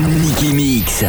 Mickey Mix.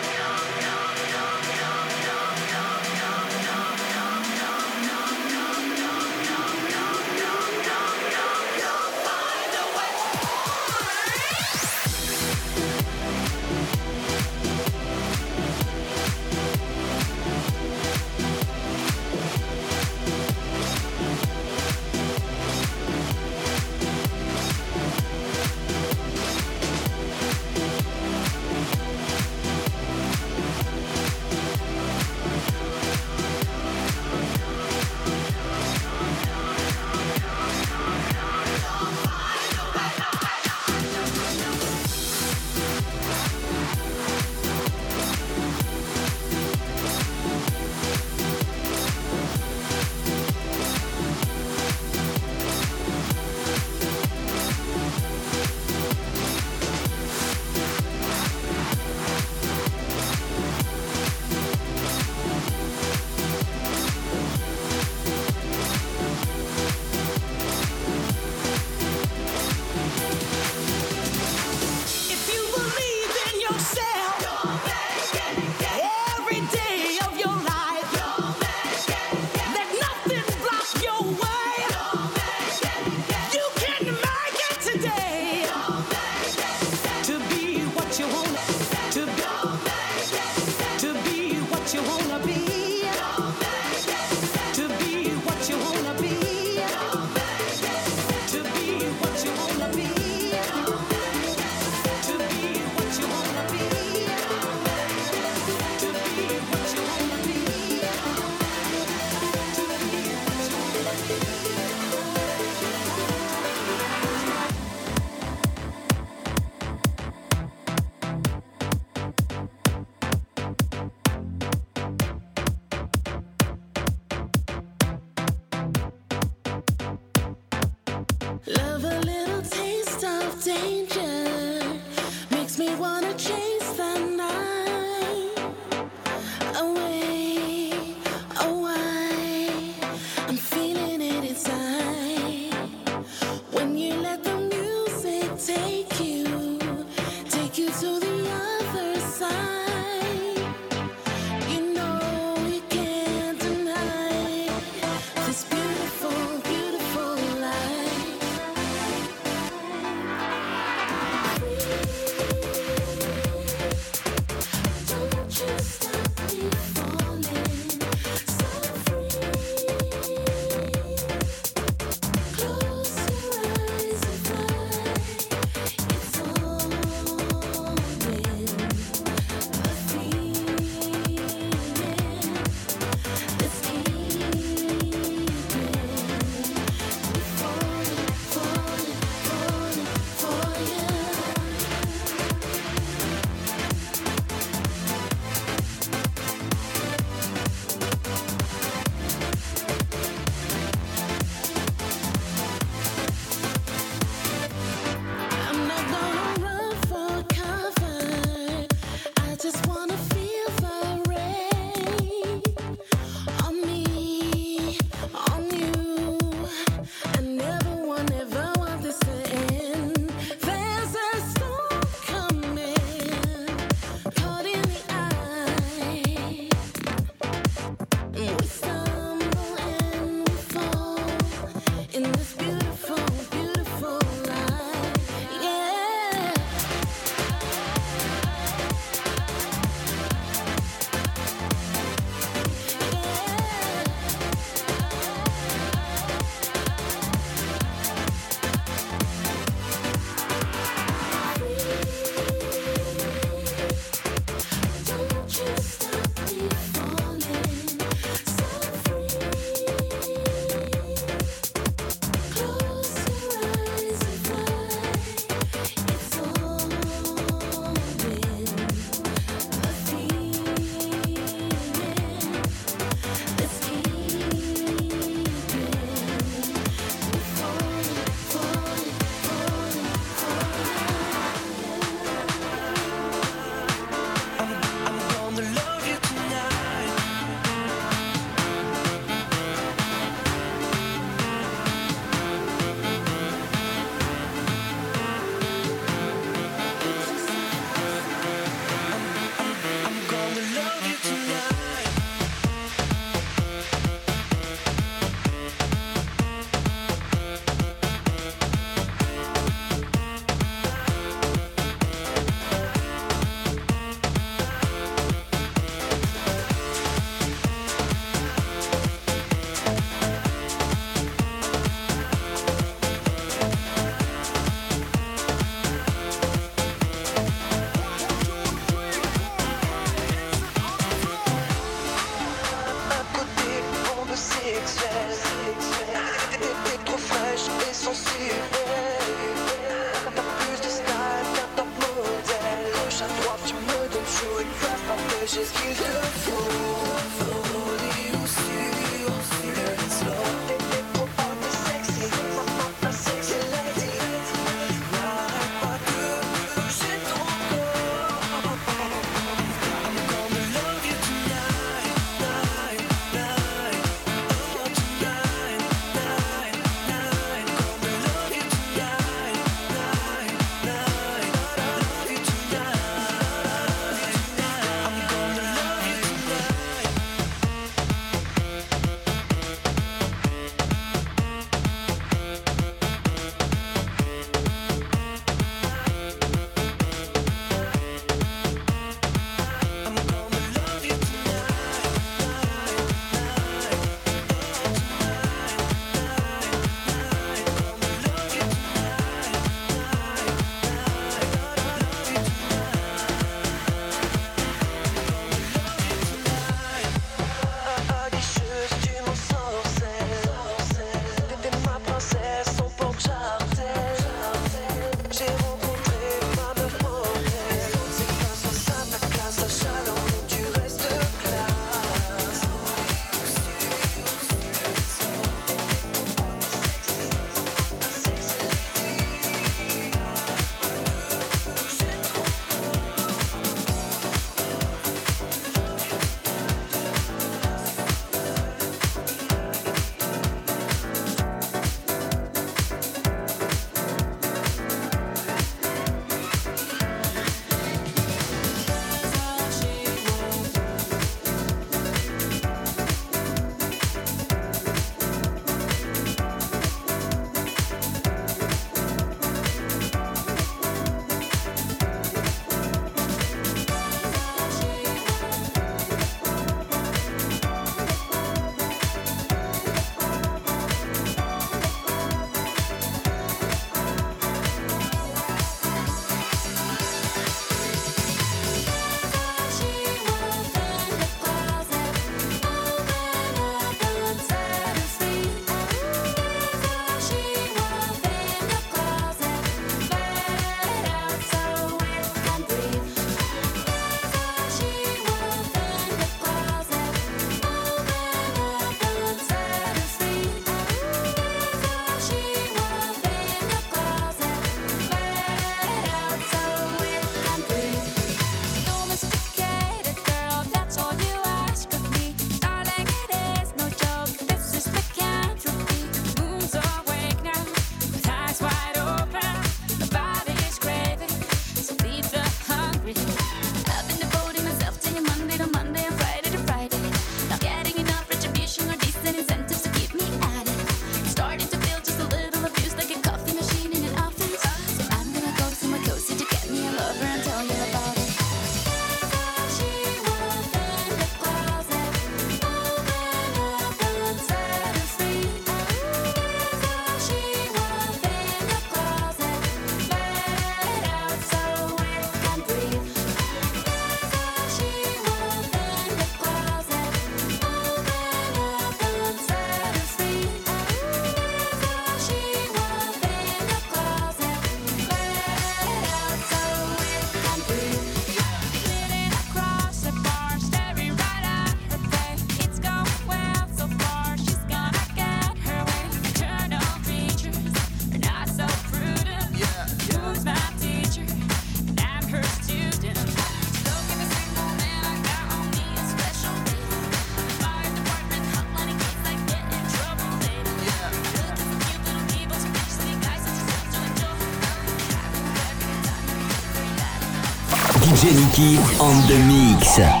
Nicky on the mix.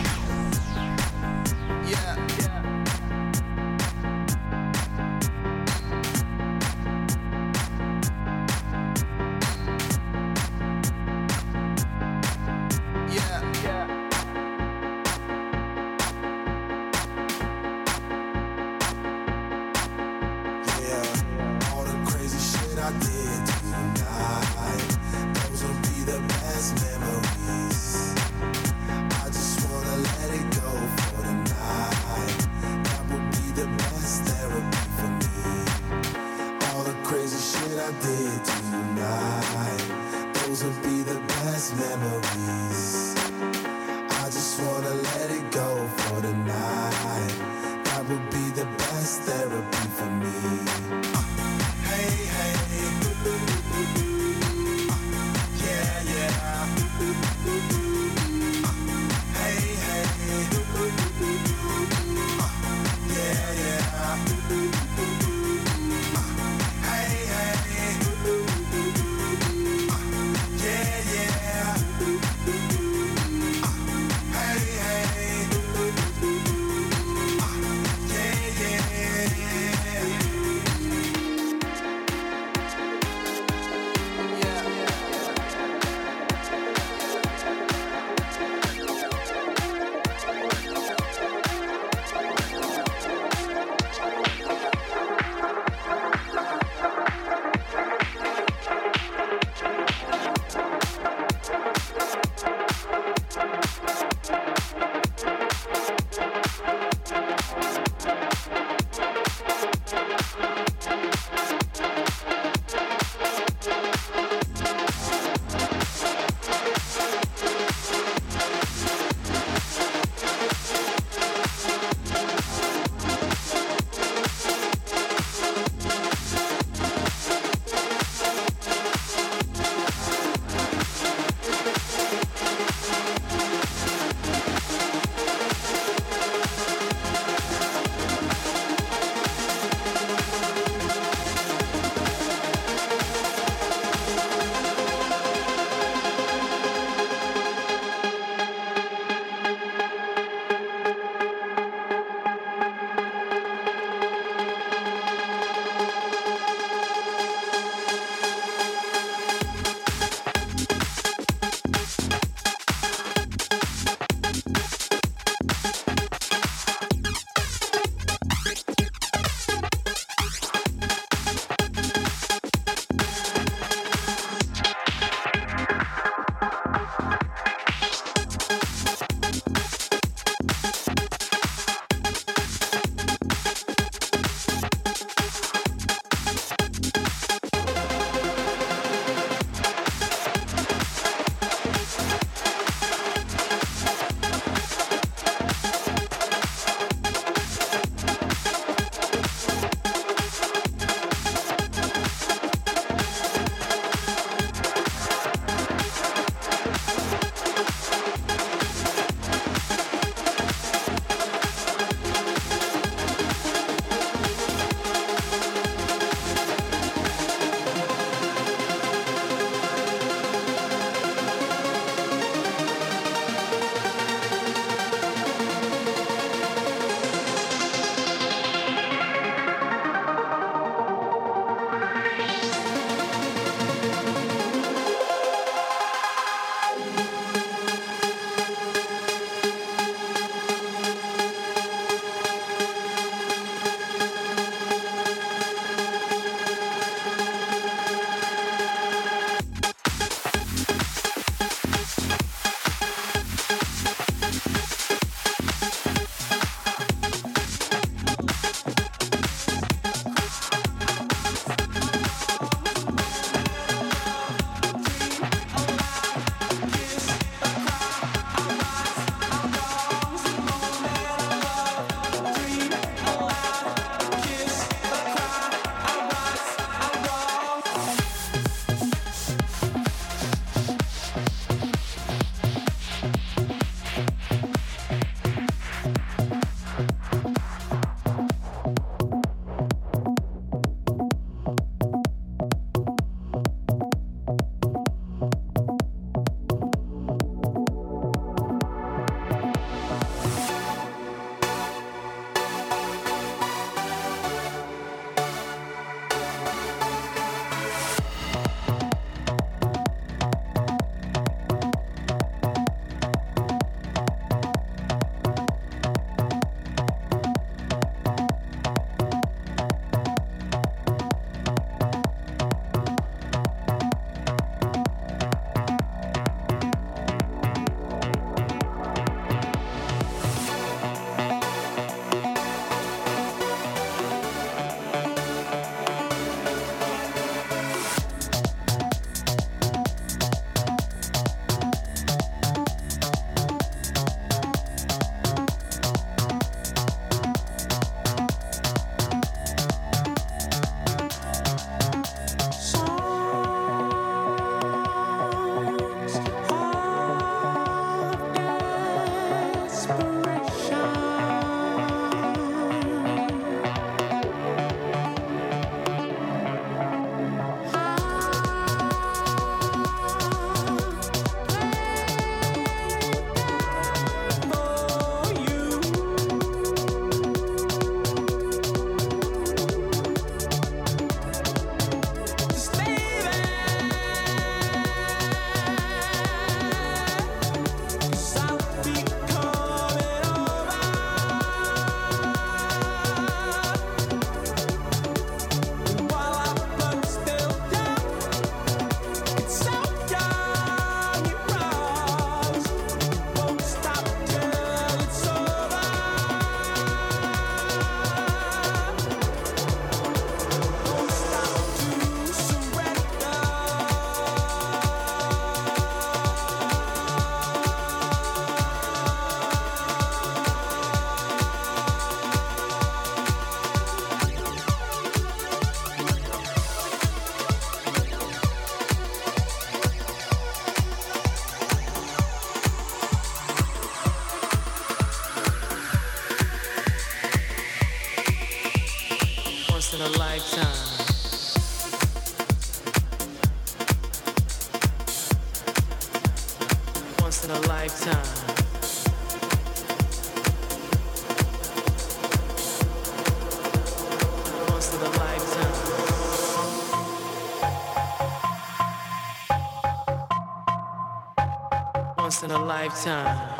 time.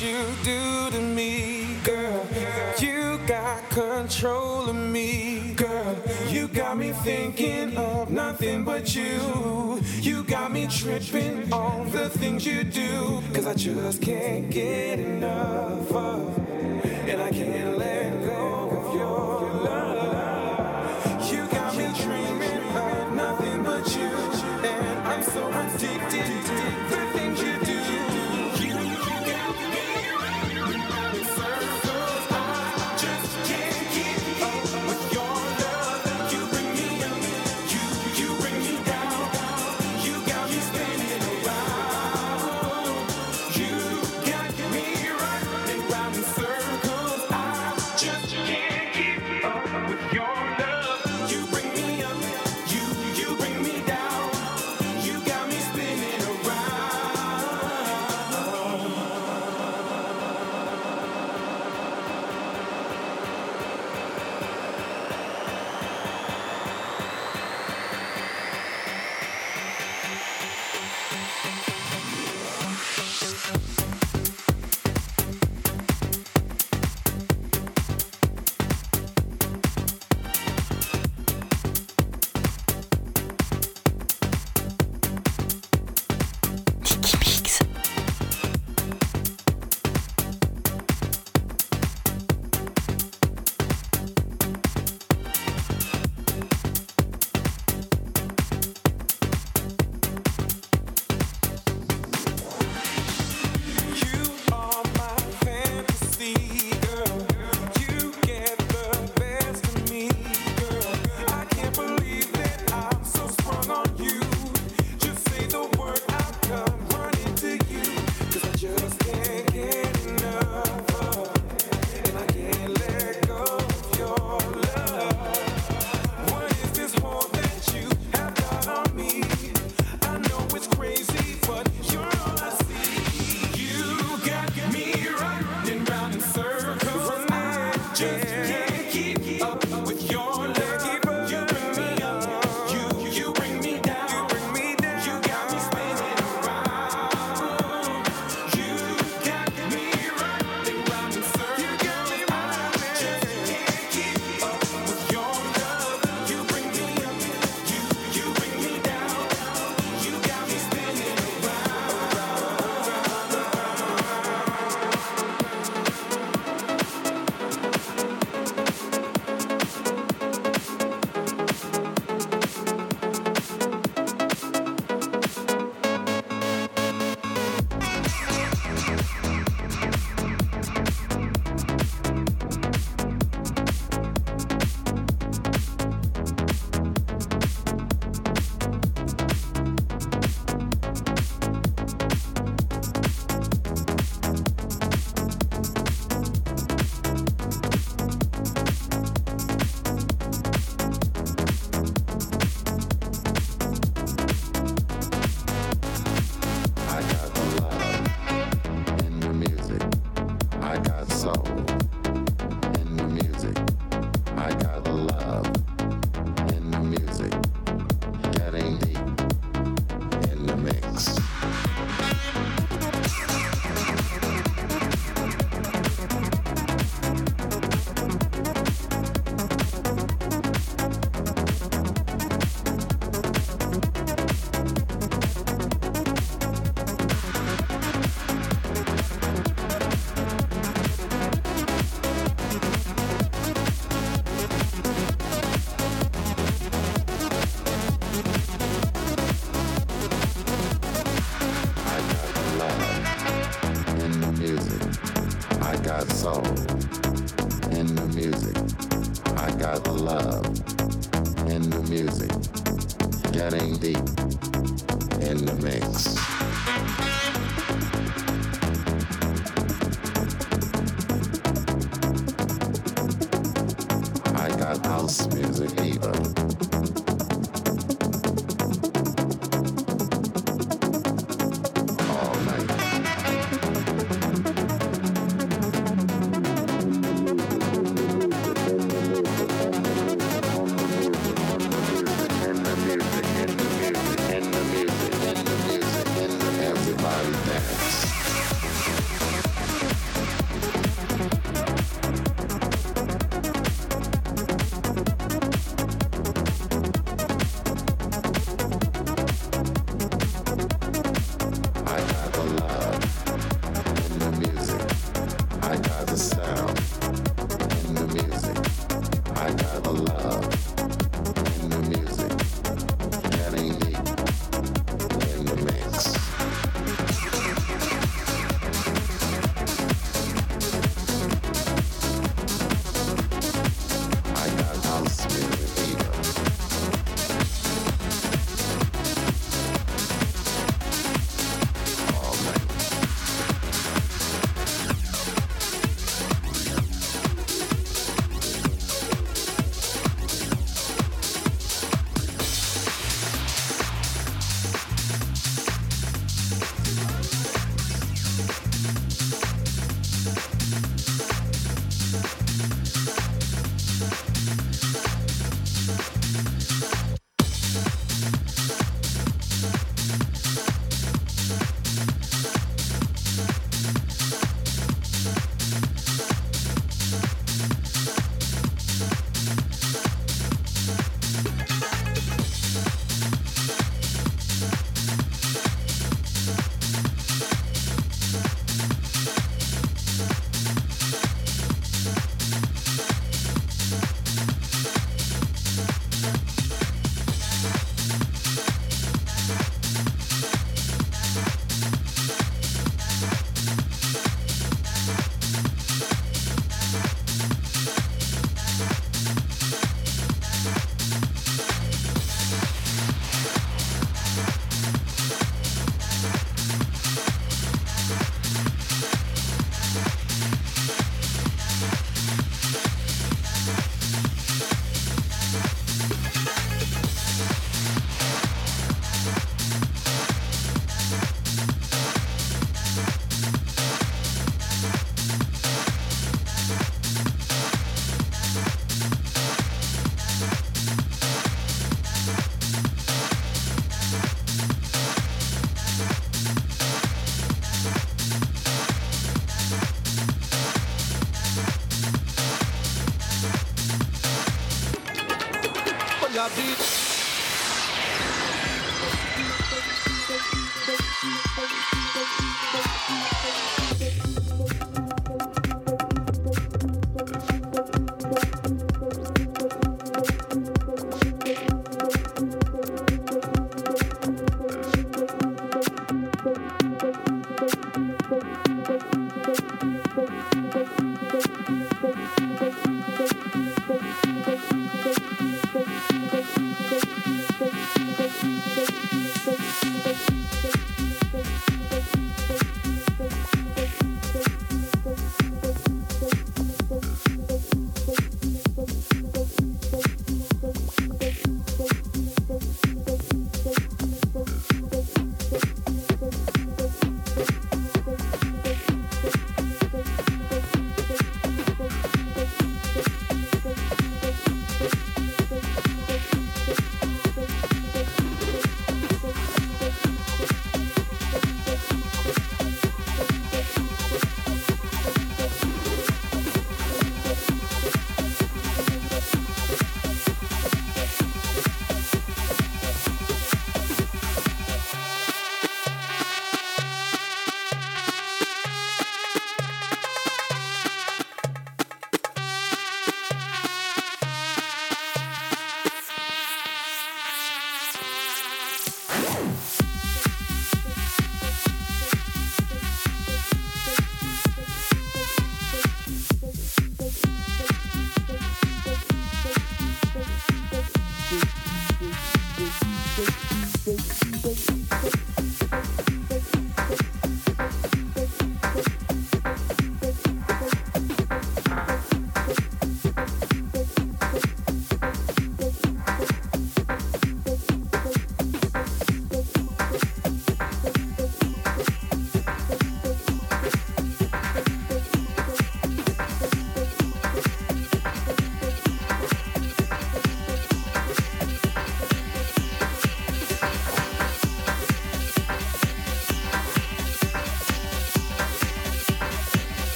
you do to me, girl. You got control of me, girl. You got me thinking of nothing but you. You got me tripping on the things you do. Cause I just can't get enough of, and I can't let go of your love. You got me dreaming of nothing but you, and I'm so addicted.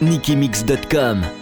NickyMix.com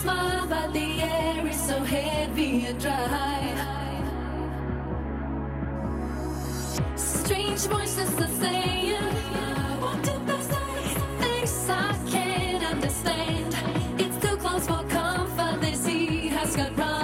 smile, but the air is so heavy and dry. Strange voices are saying, What did they say? Things I can't understand. It's too close for comfort. This sea has got right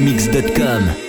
Mix.com